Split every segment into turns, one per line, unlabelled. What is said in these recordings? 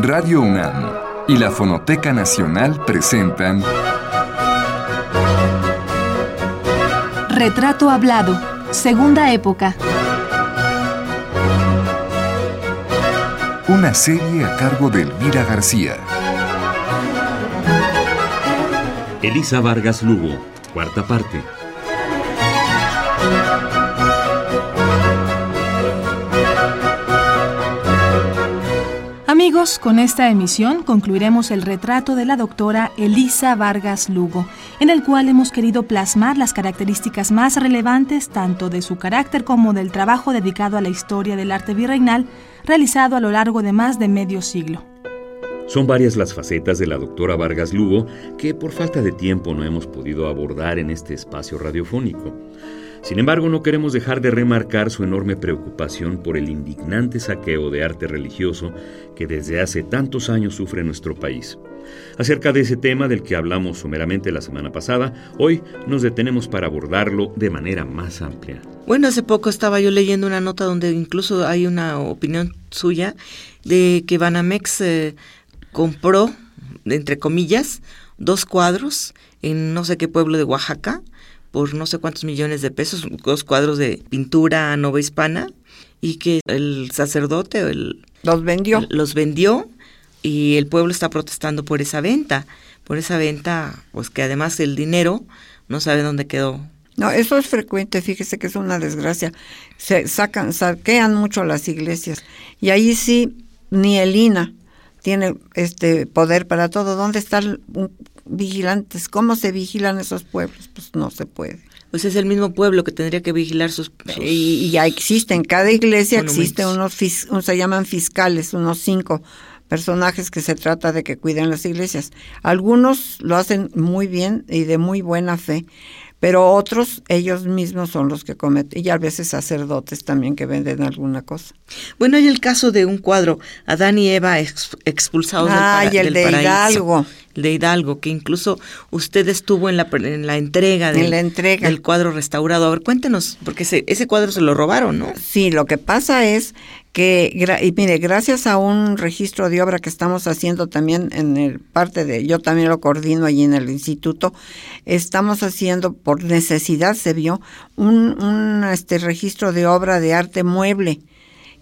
Radio UNAM y la Fonoteca Nacional presentan
Retrato Hablado, Segunda Época.
Una serie a cargo de Elvira García.
Elisa Vargas Lugo, cuarta parte.
Amigos, con esta emisión concluiremos el retrato de la doctora Elisa Vargas Lugo, en el cual hemos querido plasmar las características más relevantes tanto de su carácter como del trabajo dedicado a la historia del arte virreinal realizado a lo largo de más de medio siglo.
Son varias las facetas de la doctora Vargas Lugo que por falta de tiempo no hemos podido abordar en este espacio radiofónico. Sin embargo, no queremos dejar de remarcar su enorme preocupación por el indignante saqueo de arte religioso que desde hace tantos años sufre nuestro país. Acerca de ese tema del que hablamos someramente la semana pasada, hoy nos detenemos para abordarlo de manera más amplia.
Bueno, hace poco estaba yo leyendo una nota donde incluso hay una opinión suya de que Banamex eh, compró, entre comillas, dos cuadros en no sé qué pueblo de Oaxaca por no sé cuántos millones de pesos, dos cuadros de pintura nova hispana, y que el sacerdote el,
los vendió.
Los vendió y el pueblo está protestando por esa venta, por esa venta, pues que además el dinero no sabe dónde quedó.
No, eso es frecuente, fíjese que es una desgracia. Se sacan, saquean mucho las iglesias y ahí sí ni el INA tiene este poder para todo. ¿Dónde están vigilantes? ¿Cómo se vigilan esos pueblos? Pues no se puede.
Pues es el mismo pueblo que tendría que vigilar sus...
Y, ya existen, cada iglesia existe unos, se llaman fiscales, unos cinco personajes que se trata de que cuiden las iglesias. Algunos lo hacen muy bien y de muy buena fe, pero otros ellos mismos son los que cometen, y a veces sacerdotes también que venden alguna cosa.
Bueno, hay el caso de un cuadro, Adán y Eva expulsados
del, el de Hidalgo.
De Hidalgo, que incluso usted estuvo en la, en la entrega,
del, la entrega
del cuadro restaurado. A ver, cuéntenos, porque ese, ese cuadro se lo robaron, ¿no?
Sí, lo que pasa es que, y mire, gracias a un registro de obra que estamos haciendo también en el parte de, yo también lo coordino allí en el instituto, estamos haciendo, por necesidad se vio, un, un este registro de obra de arte mueble.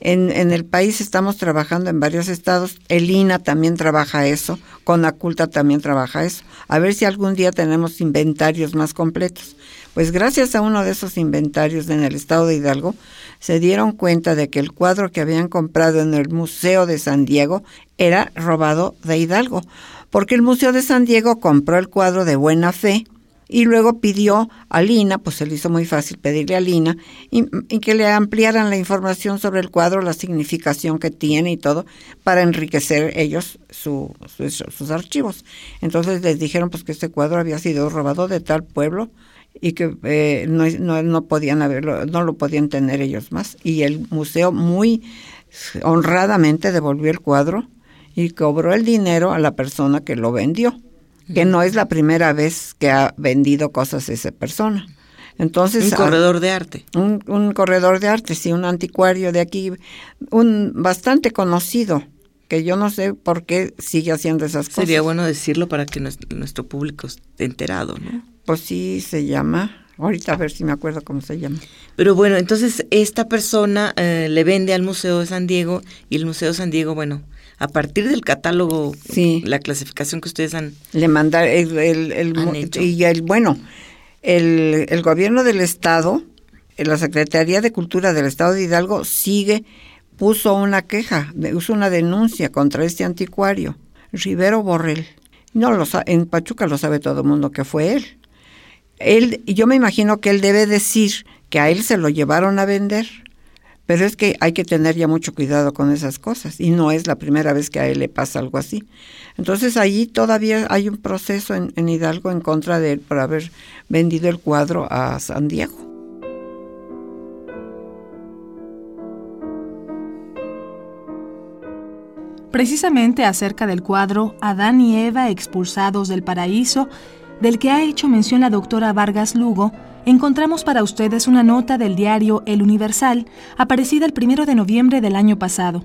En, en, el país estamos trabajando en varios estados, el INA también trabaja eso, Conaculta también trabaja eso. A ver si algún día tenemos inventarios más completos. Pues gracias a uno de esos inventarios en el estado de Hidalgo, se dieron cuenta de que el cuadro que habían comprado en el Museo de San Diego era robado de Hidalgo, porque el Museo de San Diego compró el cuadro de buena fe y luego pidió a Lina, pues se le hizo muy fácil pedirle a Lina, y, que le ampliaran la información sobre el cuadro, la significación que tiene y todo, para enriquecer ellos sus archivos. Entonces les dijeron pues que este cuadro había sido robado de tal pueblo y que eh, no, no, no, podían haberlo, no lo podían tener ellos más. Y el museo muy honradamente devolvió el cuadro y cobró el dinero a la persona que lo vendió, que no es la primera vez que ha vendido cosas esa persona. Entonces,
un corredor de arte.
Un, un corredor de arte, sí, un anticuario de aquí, un bastante conocido, que yo no sé por qué sigue haciendo esas cosas.
Sería bueno decirlo para que nuestro público esté enterado, ¿no?
Pues sí, se llama. Ahorita a ver si me acuerdo cómo se llama.
Pero bueno, entonces esta persona eh, le vende al Museo de San Diego y el Museo de San Diego, bueno, a partir del catálogo, la clasificación que ustedes han
le mandar el, el, y el bueno, el, el gobierno del estado, la Secretaría de Cultura del Estado de Hidalgo sigue puso una queja, puso una denuncia contra este anticuario, Rivero Borrell. No lo en Pachuca lo sabe todo el mundo que fue él. Él, yo me imagino que él debe decir que a él se lo llevaron a vender, pero es que hay que tener ya mucho cuidado con esas cosas y no es la primera vez que a él le pasa algo así. Entonces allí todavía hay un proceso en, en Hidalgo en contra de él por haber vendido el cuadro a San Diego.
precisamente acerca del cuadro Adán y Eva expulsados del paraíso, del que ha hecho mención la doctora Vargas Lugo, encontramos para ustedes una nota del diario El Universal, aparecida el primero de noviembre del año pasado.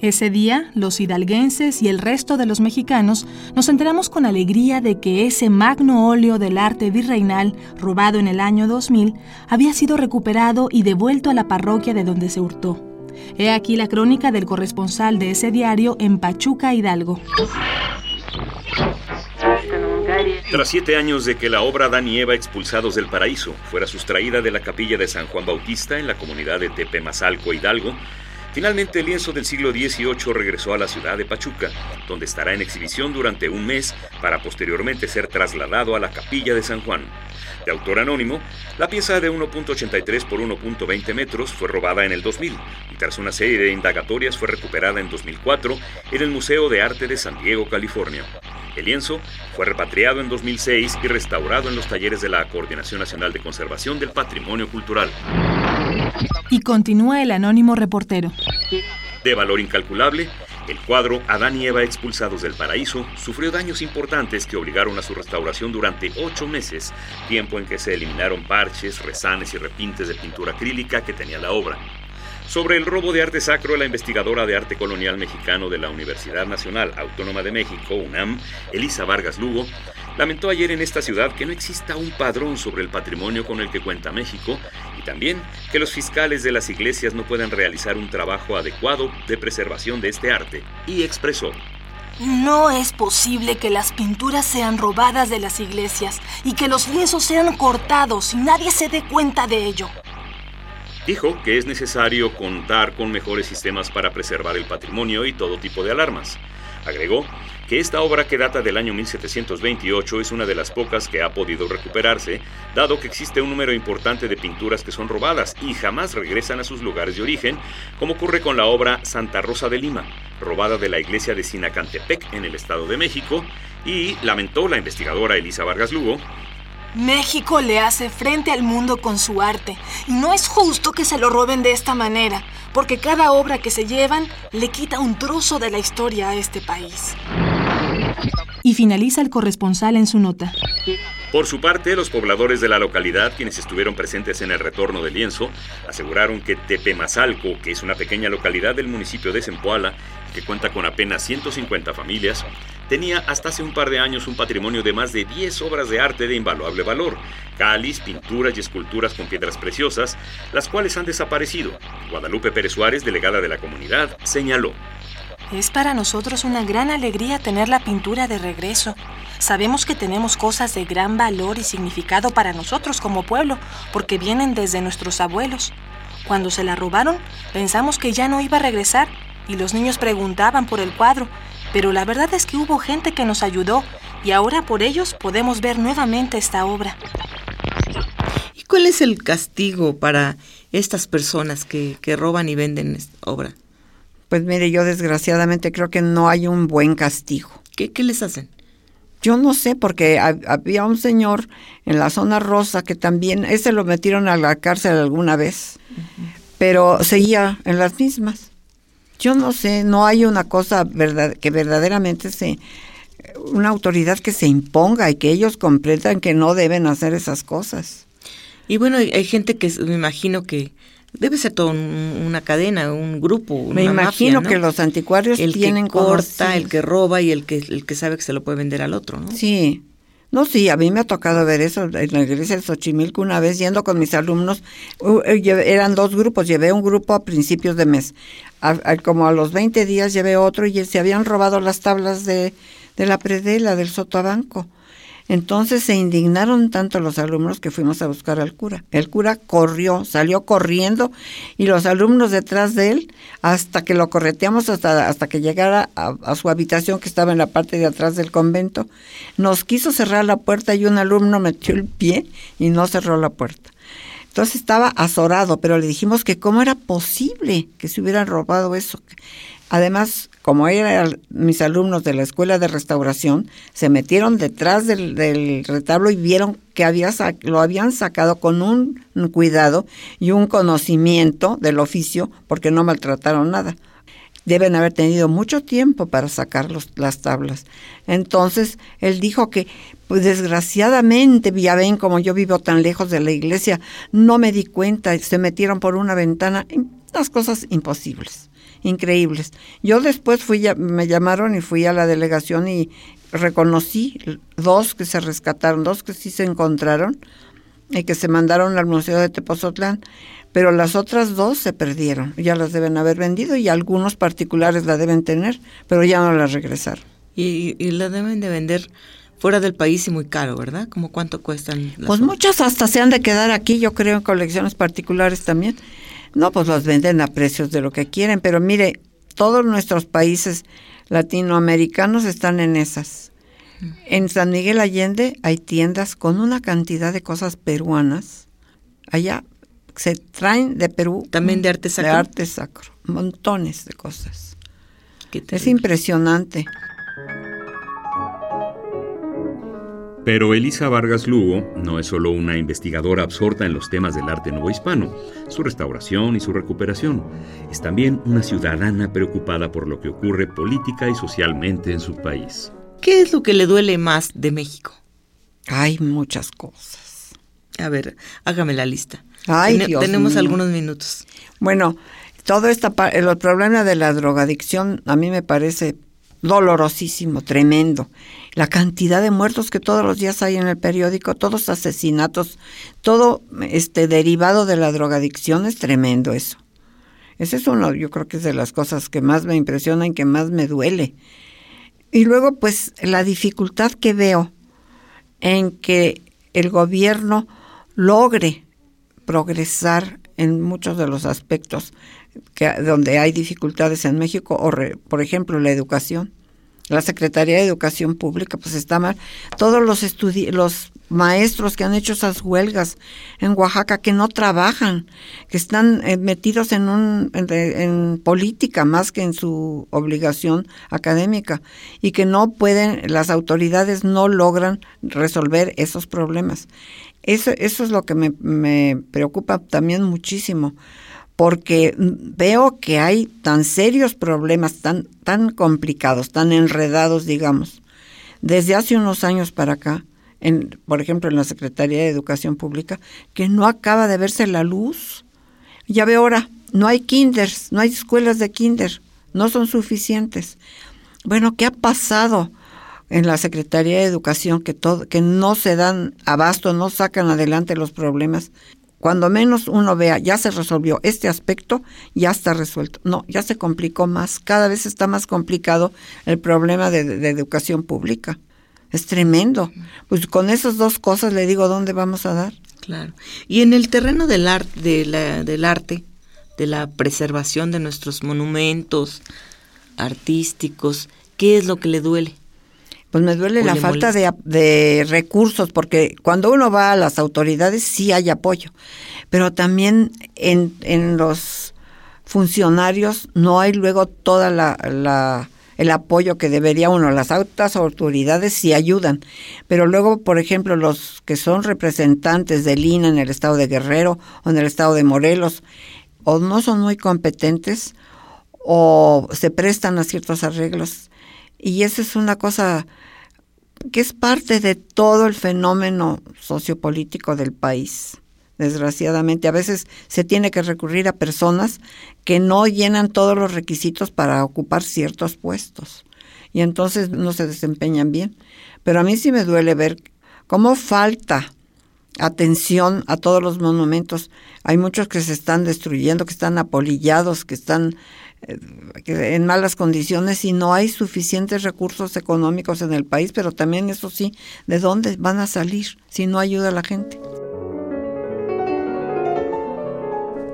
Ese día, los hidalguenses y el resto de los mexicanos nos enteramos con alegría de que ese magno óleo del arte virreinal, robado en el año 2000, había sido recuperado y devuelto a la parroquia de donde se hurtó. He aquí la crónica del corresponsal de ese diario en Pachuca, Hidalgo.
Tras siete años de que la obra Dan y Eva expulsados del paraíso fuera sustraída de la capilla de San Juan Bautista en la comunidad de Tepemazalco, Hidalgo, Finalmente, el lienzo del siglo XVIII regresó a la ciudad de Pachuca, donde estará en exhibición durante un mes para posteriormente ser trasladado a la capilla de San Juan. De autor anónimo, la pieza de 1.83 por 1.20 metros fue robada en el 2000 y tras una serie de indagatorias fue recuperada en 2004 en el Museo de Arte de San Diego, California. El lienzo fue repatriado en 2006 y restaurado en los talleres de la Coordinación Nacional de Conservación del Patrimonio Cultural.
Y continúa el anónimo reportero.
De valor incalculable, el cuadro Adán y Eva expulsados del paraíso sufrió daños importantes que obligaron a su restauración durante ocho meses, tiempo en que se eliminaron parches, resanes y repintes de pintura acrílica que tenía la obra. Sobre el robo de arte sacro, la investigadora de arte colonial mexicano de la Universidad Nacional Autónoma de México, UNAM, Elisa Vargas Lugo, lamentó ayer en esta ciudad que no exista un padrón sobre el patrimonio con el que cuenta México y también que los fiscales de las iglesias no puedan realizar un trabajo adecuado de preservación de este arte, y expresó.
No es posible que las pinturas sean robadas de las iglesias y que los lienzos sean cortados y nadie se dé cuenta de ello.
Dijo que es necesario contar con mejores sistemas para preservar el patrimonio y todo tipo de alarmas. Agregó que esta obra que data del año 1728 es una de las pocas que ha podido recuperarse, dado que existe un número importante de pinturas que son robadas y jamás regresan a sus lugares de origen, como ocurre con la obra Santa Rosa de Lima, robada de la iglesia de Sinacantepec en el Estado de México, y lamentó la investigadora Elisa Vargas Lugo
México le hace frente al mundo con su arte y no es justo que se lo roben de esta manera, porque cada obra que se llevan le quita un trozo de la historia a este país.
Y finaliza el corresponsal en su nota.
Por su parte, los pobladores de la localidad, quienes estuvieron presentes en el retorno del lienzo, aseguraron que Tepemazalco, que es una pequeña localidad del municipio de Zempoala, que cuenta con apenas 150 familias, tenía hasta hace un par de años un patrimonio de más de 10 obras de arte de invaluable valor, cáliz, pinturas y esculturas con piedras preciosas, las cuales han desaparecido. Guadalupe Pérez Suárez, delegada de la comunidad, señaló.
Es para nosotros una gran alegría tener la pintura de regreso. Sabemos que tenemos cosas de gran valor y significado para nosotros como pueblo, porque vienen desde nuestros abuelos. Cuando se la robaron, pensamos que ya no iba a regresar y los niños preguntaban por el cuadro, pero la verdad es que hubo gente que nos ayudó y ahora por ellos podemos ver nuevamente esta obra.
¿Y cuál es el castigo para estas personas que, roban y venden esta obra?
Pues mire, yo desgraciadamente creo que no hay un buen castigo.
¿Qué, qué les hacen?
Yo no sé, porque había un señor en la zona rosa que también, ese lo metieron a la cárcel alguna vez, pero seguía en las mismas. Yo no sé, no hay una cosa verdad, que verdaderamente se una autoridad que se imponga y que ellos comprendan que no deben hacer esas cosas.
Y bueno, hay, gente que me imagino que debe ser toda una cadena, un grupo.
Me imagino que los anticuarios
el
tienen
que corta, el que roba y el que el que sabe que se lo puede vender al otro, ¿no?
Sí. No, sí, a mí me ha tocado ver eso en la iglesia de Xochimilco una vez yendo con mis alumnos. Eran dos grupos, llevé un grupo a principios de mes. como a los 20 días llevé otro y se habían robado las tablas de, de la predela del sotobanco. Entonces se indignaron tanto los alumnos que fuimos a buscar al cura. El cura corrió, salió corriendo y los alumnos detrás de él hasta que lo correteamos hasta, hasta que llegara a, su habitación que estaba en la parte de atrás del convento. Nos quiso cerrar la puerta y un alumno metió el pie y no cerró la puerta. Entonces estaba azorado, pero le dijimos que cómo era posible que se hubieran robado eso. Además, como eran mis alumnos de la escuela de restauración, se metieron detrás del, retablo y vieron que había, lo habían sacado con un cuidado y un conocimiento del oficio porque no maltrataron nada. Deben haber tenido mucho tiempo para sacar las tablas. Entonces, él dijo que, pues desgraciadamente, ya ven, como yo vivo tan lejos de la iglesia, no me di cuenta, se metieron por una ventana, las cosas imposibles increíbles. Yo después fui, me llamaron y fui a la delegación y reconocí dos que se rescataron, dos que sí se encontraron y que se mandaron al Museo de Tepozotlán, pero las otras dos se perdieron, ya las deben haber vendido y algunos particulares la deben tener, pero ya no las regresaron.
Y, y la deben de vender fuera del país y muy caro, ¿verdad? ¿Cómo cuánto cuestan?
pues muchas hasta se han de quedar aquí, yo creo, en colecciones particulares también. No, pues los venden a precios de lo que quieren, pero mire, todos nuestros países latinoamericanos están en esas. En San Miguel Allende hay tiendas con una cantidad de cosas peruanas. Allá se traen de Perú.
También de arte sacro.
De arte sacro. Montones de cosas. es impresionante.
Pero Elisa Vargas Lugo no es solo una investigadora absorta en los temas del arte hispano, su restauración y su recuperación. Es también una ciudadana preocupada por lo que ocurre política y socialmente en su país.
¿Qué es lo que le duele más de México?
Hay muchas cosas.
A ver, hágame la lista.
Ay,
tenemos algunos minutos.
Bueno, todo esta el problema de la drogadicción a mí me parece dolorosísimo, tremendo. La cantidad de muertos que todos los días hay en el periódico, todos asesinatos, todo este derivado de la drogadicción es tremendo eso. Ese es uno, yo creo que es de las cosas que más me impresionan, que más me duele. Y luego, pues, la dificultad que veo en que el gobierno logre progresar en muchos de los aspectos que, donde hay dificultades en México, o por ejemplo la educación. La Secretaría de Educación Pública, pues está mal. Todos los los maestros que han hecho esas huelgas en Oaxaca, que no trabajan, que están eh, metidos en, un, en, política más que en su obligación académica, y que no pueden, las autoridades no logran resolver esos problemas. Eso, eso es lo que me, me preocupa también muchísimo porque veo que hay tan serios problemas, tan, tan complicados, tan enredados, digamos, desde hace unos años para acá, en, por ejemplo, en la Secretaría de Educación Pública, que no acaba de verse la luz. Ya veo ahora, no hay kinders, no hay escuelas de kinder, no son suficientes. Bueno, ¿qué ha pasado en la Secretaría de Educación que todo, que no se dan abasto, no sacan adelante los problemas cuando menos uno vea, ya se resolvió este aspecto, ya está resuelto. No, ya se complicó más. Cada vez está más complicado el problema de, educación pública. Es tremendo. Pues con esas dos cosas le digo, ¿dónde vamos a dar?
Claro. Y en el terreno del, la, del arte, de la preservación de nuestros monumentos artísticos, ¿qué es lo que le duele?
Pues me duele la falta de, recursos, porque cuando uno va a las autoridades sí hay apoyo, pero también en, en los funcionarios no hay luego toda la, el apoyo que debería uno. Las altas autoridades sí ayudan, pero luego, por ejemplo, los que son representantes del INA en el estado de Guerrero o en el estado de Morelos, o no son muy competentes o se prestan a ciertos arreglos y eso es una cosa que es parte de todo el fenómeno sociopolítico del país. Desgraciadamente, a veces se tiene que recurrir a personas que no llenan todos los requisitos para ocupar ciertos puestos y entonces no se desempeñan bien. Pero a mí sí me duele ver cómo falta atención a todos los monumentos. Hay muchos que se están destruyendo, que están apolillados, que están en malas condiciones y no hay suficientes recursos económicos en el país, pero también eso sí, ¿de dónde van a salir si no ayuda a la gente?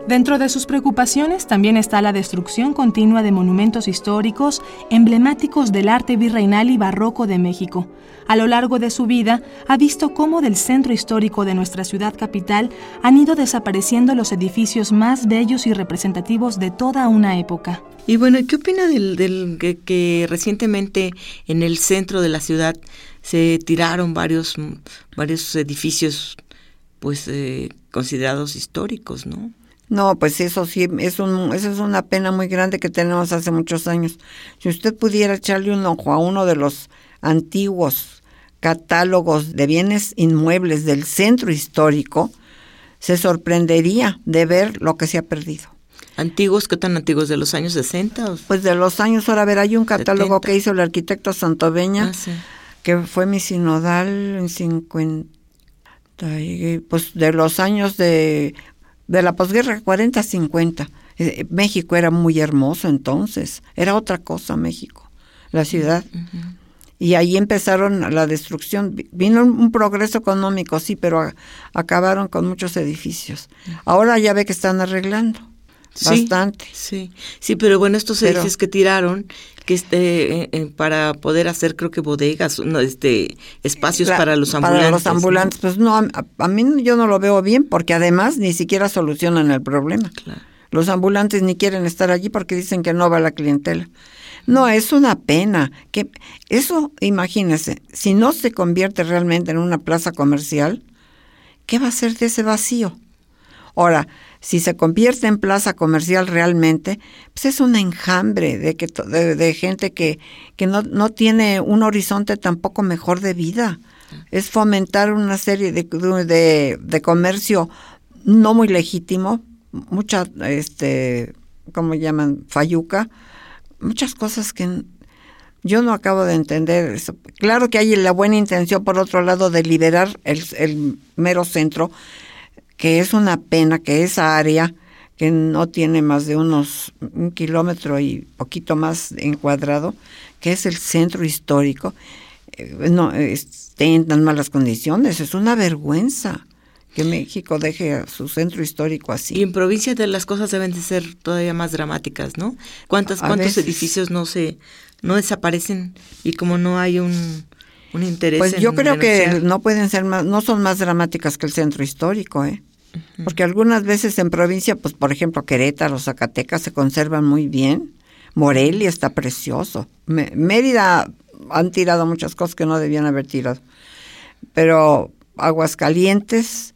Dentro de sus preocupaciones también está la destrucción continua de monumentos históricos emblemáticos del arte virreinal y barroco de México. A lo largo de su vida ha visto cómo del centro histórico de nuestra ciudad capital han ido desapareciendo los edificios más bellos y representativos de toda una época.
Y bueno, ¿qué opina del, que, recientemente en el centro de la ciudad se tiraron varios, varios edificios pues eh, considerados históricos, ¿no?
No, pues eso sí, es un, eso es una pena muy grande que tenemos hace muchos años. Si usted pudiera echarle un ojo a uno de los antiguos catálogos de bienes inmuebles del centro histórico, se sorprendería de ver lo que se ha perdido.
¿Antiguos? ¿Qué tan antiguos? ¿De los años 60?
Pues de los años, ahora a ver, hay un catálogo que hizo el arquitecto Santoveña,
Ah, sí.
que fue mi sinodal en 50, y, pues de los años de, de la posguerra 40 50. Eh, México era muy hermoso entonces, era otra cosa México, la ciudad. Y ahí empezaron la destrucción. Vi- Vino un, un progreso económico, sí, pero a- acabaron con muchos edificios. Ahora ya ve que están arreglando
Sí,
bastante.
Sí, sí, pero bueno, estos
Pero-
edificios que tiraron, que este, eh, para poder hacer, creo que bodegas, no, este, espacios
La-
para los ambulantes.
Para los
¿no?
ambulantes, pues no, a, a mí yo no lo veo bien porque además ni siquiera solucionan el problema.
Claro.
Los ambulantes ni quieren estar allí porque dicen que no va la clientela. No, es una pena. que Eso, imagínese, si no se convierte realmente en una plaza comercial, ¿qué va a ser de ese vacío? Ahora, si se convierte en plaza comercial realmente, pues es un enjambre de, que, de, de gente que, que no, no tiene un horizonte tampoco mejor de vida. Es fomentar una serie de, comercio no muy legítimo, mucha, este, ¿cómo llaman? Fayuca, muchas cosas que yo no acabo de entender. Eso. Claro que hay la buena intención, por otro lado, de liberar el mero centro, que es una pena que esa área, que no tiene más de unos un kilómetro y poquito más en cuadrado, que es el centro histórico, eh, no esté en tan malas condiciones. Es una vergüenza que México deje a su centro histórico así.
Y en provincias de las cosas deben de ser todavía más dramáticas, ¿no? ¿Cuántos,
A
cuántos
veces.
edificios no se, no desaparecen y como no hay un, un interés
Pues
en
yo creo que no pueden ser más, no son más dramáticas que el centro histórico, ¿eh? Porque algunas veces en provincia, pues por ejemplo Querétaro, Zacatecas se conservan muy bien. Morelia está precioso. Mérida han tirado muchas cosas que no debían haber tirado. Pero Aguascalientes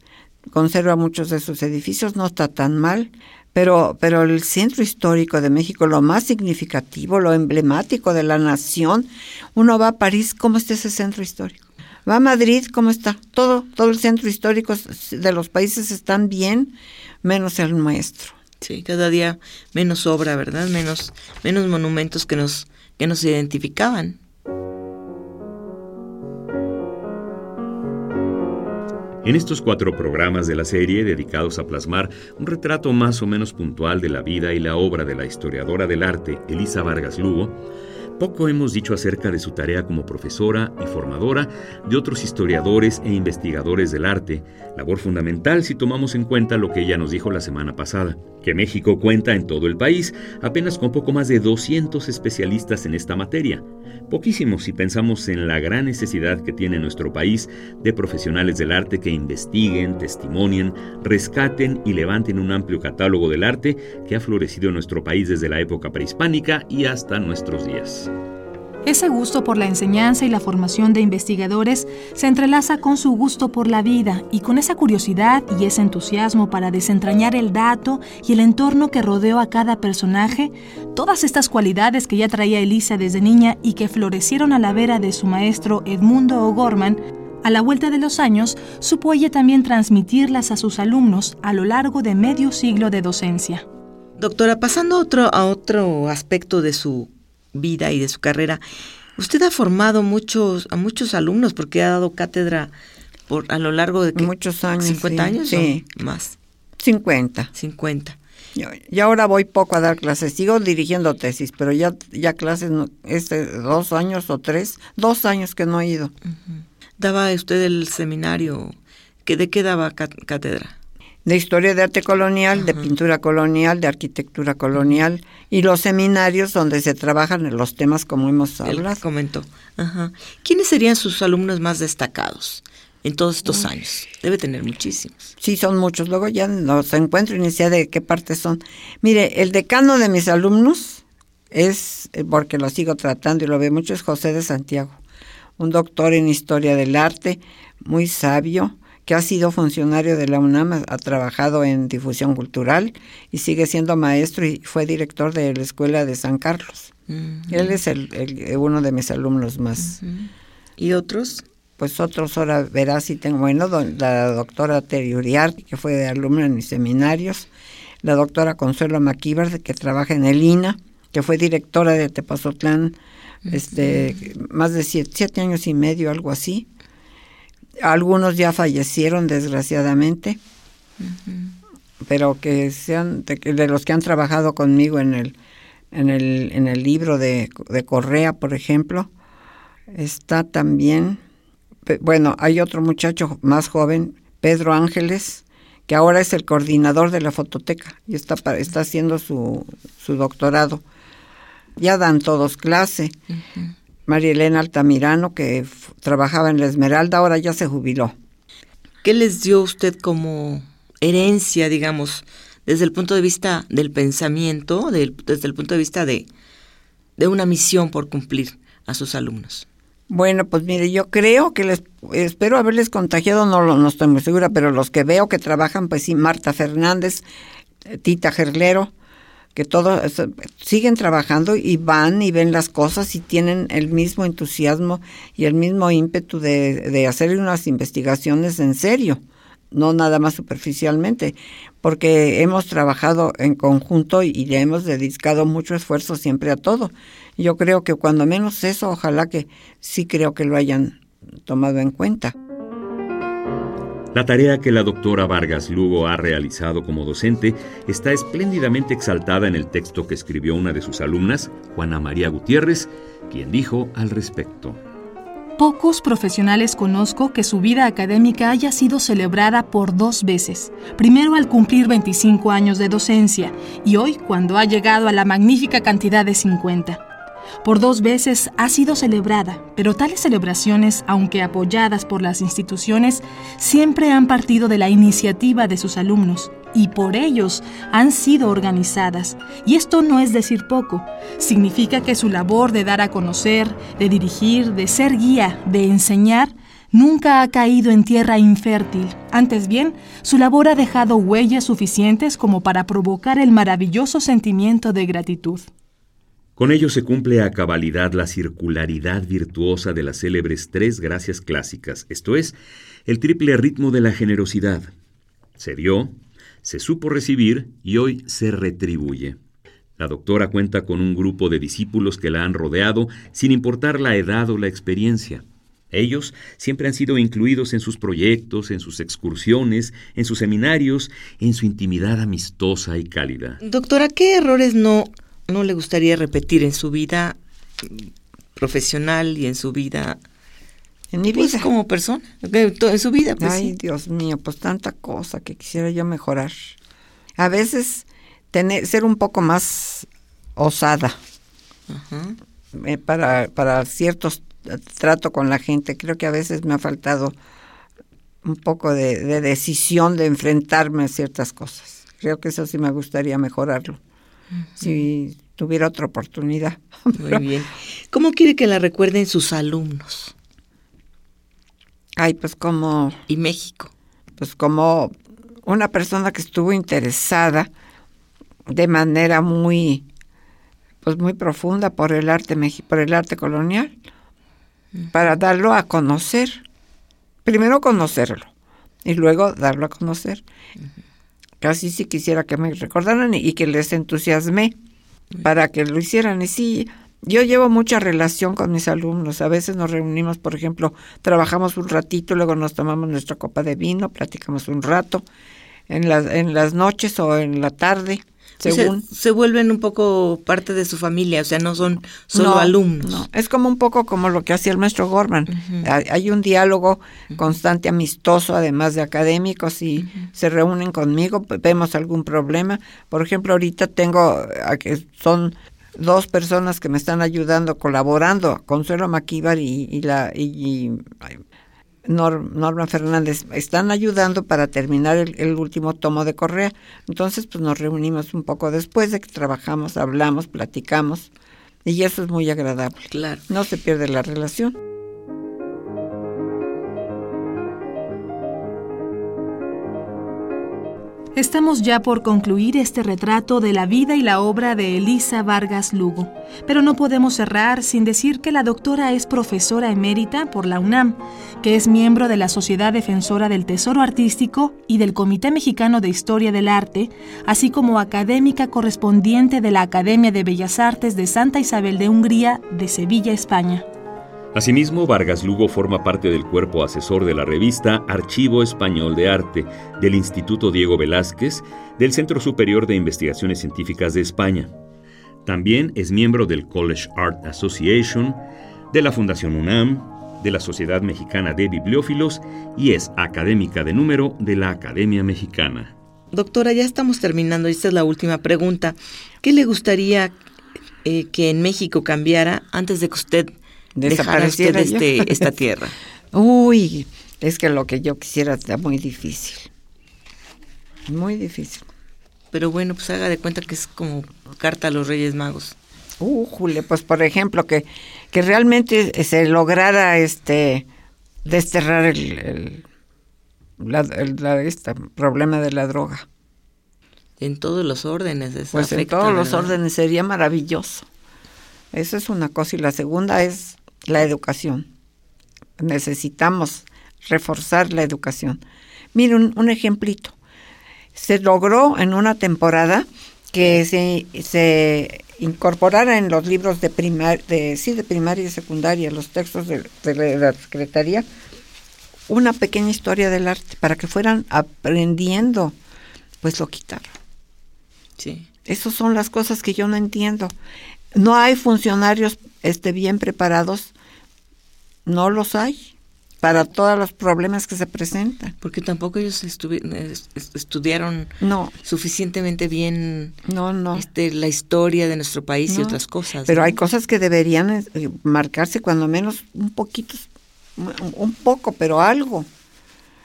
conserva muchos de sus edificios, no está tan mal. Pero, pero el centro histórico de México, lo más significativo, lo emblemático de la nación, uno va a París, ¿cómo está ese centro histórico? Va a Madrid, ¿cómo está? Todo, todo el centro histórico de los países están bien, menos el nuestro.
Sí, cada día menos obra, ¿verdad? Menos, menos monumentos que nos, que nos identificaban.
En estos cuatro programas de la serie dedicados a plasmar un retrato más o menos puntual de la vida y la obra de la historiadora del arte Elisa Vargas Lugo, poco hemos dicho acerca de su tarea como profesora y formadora de otros historiadores e investigadores del arte, labor fundamental si tomamos en cuenta lo que ella nos dijo la semana pasada, que México cuenta en todo el país apenas con poco más de 200 especialistas en esta materia, poquísimos si pensamos en la gran necesidad que tiene nuestro país de profesionales del arte que investiguen, testimonien, rescaten y levanten un amplio catálogo del arte que ha florecido en nuestro país desde la época prehispánica y hasta nuestros días.
Ese gusto por la enseñanza y la formación de investigadores se entrelaza con su gusto por la vida y con esa curiosidad y ese entusiasmo para desentrañar el dato y el entorno que rodeó a cada personaje, todas estas cualidades que ya traía Elisa desde niña y que florecieron a la vera de su maestro Edmundo O'Gorman, a la vuelta de los años supo ella también transmitirlas a sus alumnos a lo largo de medio siglo de docencia.
Doctora, pasando otro, a otro aspecto de su vida y de su carrera, usted ha formado muchos, a muchos alumnos porque ha dado cátedra por, a lo largo de ¿qué?
Muchos años,
50
sí,
años
sí.
o más,
50.
50.
Yo- Y ahora voy poco a dar clases, sigo dirigiendo tesis, pero ya, ya clases, no, este, dos años o tres, dos años que no he ido.
Daba usted el seminario, que ¿de qué daba cá- cátedra?
De historia de arte colonial, de pintura colonial, de arquitectura colonial y los seminarios donde se trabajan los temas como hemos
Él
hablado.
comentó. Ajá. ¿Quiénes serían sus alumnos más destacados en todos estos años? Debe tener muchísimos.
Sí, son muchos. Luego ya los encuentro y ni sé de qué parte son. Mire, el decano de mis alumnos es, eh, porque lo sigo tratando y lo veo mucho, es José de Santiago, un doctor en historia del arte, muy sabio, que ha sido funcionario de la UNAM, ha, trabajado en difusión cultural y sigue siendo maestro y fue director de la Escuela de San Carlos. Él es el, el- uno de mis alumnos más.
¿Y otros?
Pues otros ahora verás si tengo, bueno, don- la doctora Teri Uriarte, que fue alumna en mis seminarios, la doctora Consuelo Maquíbar, que trabaja en el INA, que fue directora de Tepazotlán este, más de siete, años y medio, algo así. Algunos ya fallecieron, desgraciadamente, pero que sean de, los que han trabajado conmigo en el, en el, en el libro de, de Correa, por ejemplo, está también, bueno, hay otro muchacho más joven, Pedro Ángeles, que ahora es el coordinador de la fototeca y está, está haciendo su, su doctorado. Ya dan todos clase. María Elena Altamirano, que trabajaba en la Esmeralda, ahora ya se jubiló.
¿Qué les dio usted como herencia, digamos, desde el punto de vista del pensamiento, desde el punto de vista de, de una misión por cumplir a sus alumnos?
Bueno, pues mire, yo creo que les espero haberles contagiado, no, no estoy muy segura, pero los que veo que trabajan, pues sí, Marta Fernández, Tita Gerlero, que todos siguen trabajando y van y ven las cosas y tienen el mismo entusiasmo y el mismo ímpetu de, de hacer unas investigaciones en serio, no nada más superficialmente, porque hemos trabajado en conjunto y le hemos dedicado mucho esfuerzo siempre a todo. Yo creo que cuando menos eso, ojalá que sí creo que lo hayan tomado en cuenta.
La tarea que la doctora Vargas Lugo ha realizado como docente está espléndidamente exaltada en el texto que escribió una de sus alumnas, Juana María Gutiérrez, quien dijo al respecto.
Pocos profesionales conozco que su vida académica haya sido celebrada por dos veces. Primero al cumplir 25 años de docencia y hoy cuando ha llegado a la magnífica cantidad de 50. Por dos veces ha sido celebrada, pero tales celebraciones, aunque apoyadas por las instituciones, siempre han partido de la iniciativa de sus alumnos y por ellos han sido organizadas. Y esto no es decir poco, significa que su labor de dar a conocer, de dirigir, de ser guía, de enseñar, nunca ha caído en tierra infértil. Antes bien, su labor ha dejado huellas suficientes como para provocar el maravilloso sentimiento de gratitud.
Con ello se cumple a cabalidad la circularidad virtuosa de las célebres tres gracias clásicas, esto es, el triple ritmo de la generosidad. Se dio, se supo recibir y hoy se retribuye. La doctora cuenta con un grupo de discípulos que la han rodeado sin importar la edad o la experiencia. Ellos siempre han sido incluidos en sus proyectos, en sus excursiones, en sus seminarios, en su intimidad amistosa y cálida.
Doctora, ¿qué errores no no le gustaría repetir en su vida profesional y en su vida
en mi
pues,
vida.
como persona en su vida pues,
ay Dios mío pues tanta cosa que quisiera yo mejorar. A veces tener ser un poco más osada. Eh, para para ciertos trato con la gente. Creo que a veces me ha faltado un poco de, de decisión de enfrentarme a ciertas cosas. Creo que eso sí me gustaría mejorarlo si tuviera otra oportunidad.
Muy bien. ¿Cómo quiere que la recuerden sus alumnos?
Ay, pues como...
¿Y México?
Pues como una persona que estuvo interesada de manera muy pues muy profunda por el arte por el arte colonial para darlo a conocer primero conocerlo y luego darlo a conocer casi sí quisiera que me recordaran y, que les entusiasmé para que lo hicieran. Y sí, yo llevo mucha relación con mis alumnos. A veces nos reunimos, por ejemplo, trabajamos un ratito, luego nos tomamos nuestra copa de vino, platicamos un rato en las, en las noches o en la tarde
se, vuelven un poco parte de su familia, o sea, no son solo alumnos. No.
Es como un poco como lo que hacía el maestro Gorman. hay, un diálogo constante, amistoso, además de académicos, y se reúnen conmigo, vemos algún problema. Por ejemplo, ahorita tengo, que son dos personas que me están ayudando, colaborando, Consuelo Maquíbar y, y la y, Norma Fernández están ayudando para terminar el, último tomo de Correa. Entonces, pues nos reunimos un poco después de que trabajamos, hablamos, platicamos y eso es muy agradable.
Claro.
No se pierde la relación.
Estamos ya por concluir este retrato de la vida y la obra de Elisa Vargas Lugo, pero no podemos cerrar sin decir que la doctora es profesora emérita por la UNAM, que es miembro de la Sociedad Defensora del Tesoro Artístico y del Comité Mexicano de Historia del Arte, así como académica correspondiente de la Academia de Bellas Artes de Santa Isabel de Hungría de Sevilla, España.
Asimismo, Vargas Lugo forma parte del cuerpo asesor de la revista Archivo Español de Arte, del Instituto Diego Velázquez, del Centro Superior de Investigaciones Científicas de España. También es miembro del College Art Association, de la Fundación UNAM, de la Sociedad Mexicana de Bibliófilos y es académica de número de la Academia Mexicana.
Doctora, ya estamos terminando, esta es la última pregunta. ¿Qué le gustaría eh, que en México cambiara antes de que usted desapareciera este, esta tierra?
Uy, es que lo que yo quisiera está muy difícil. Muy difícil.
Pero bueno, pues haga de cuenta que es como carta a los Reyes Magos.
Uh, Jule, pues por ejemplo, que, que realmente se lograra este desterrar el, el, este problema de la droga.
En todos los órdenes.
pues en todos los órdenes sería maravilloso. Eso es una cosa. Y la segunda es la educación. Necesitamos reforzar la educación. Miren un, ejemplito. Se logró en una temporada que se, se incorporara en los libros de, primar, de, sí, de primaria y secundaria, los textos de, la Secretaría, una pequeña historia del arte para que fueran aprendiendo, pues lo quitaron.
Sí.
Esas son las cosas que yo no entiendo. No hay funcionarios este, bien preparados no los hay para todos los problemas que se presentan.
Porque tampoco ellos estudiaron no. suficientemente bien
no, no.
Este, la historia de nuestro país y otras cosas.
Pero hay cosas que deberían eh, marcarse cuando menos un poquito, un poco, pero algo.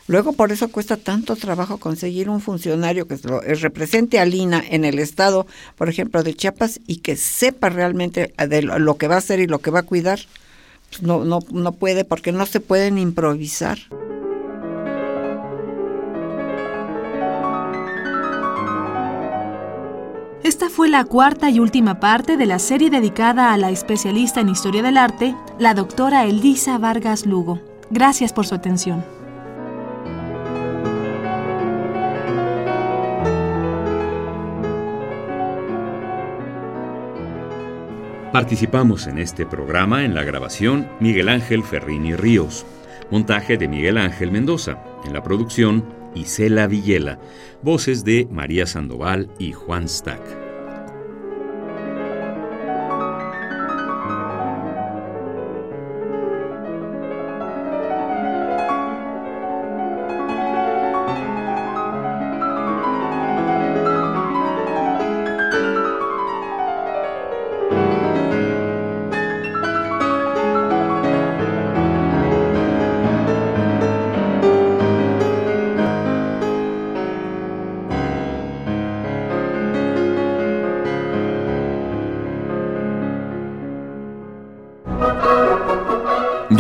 Luego por eso cuesta tanto trabajo conseguir un funcionario que eh, represente a Lina en el estado, por ejemplo, de Chiapas y que sepa realmente de lo que va a hacer y lo que va a cuidar no, no, no puede porque no se pueden improvisar.
Esta fue la cuarta y última parte de la serie dedicada a la especialista en historia del arte, la doctora Elisa Vargas Lugo. Gracias por su atención.
Participamos en este programa en la grabación Miguel Ángel Ferrini Ríos, montaje de Miguel Ángel Mendoza, en la producción Isela Villela, voces de María Sandoval y Juan Stack.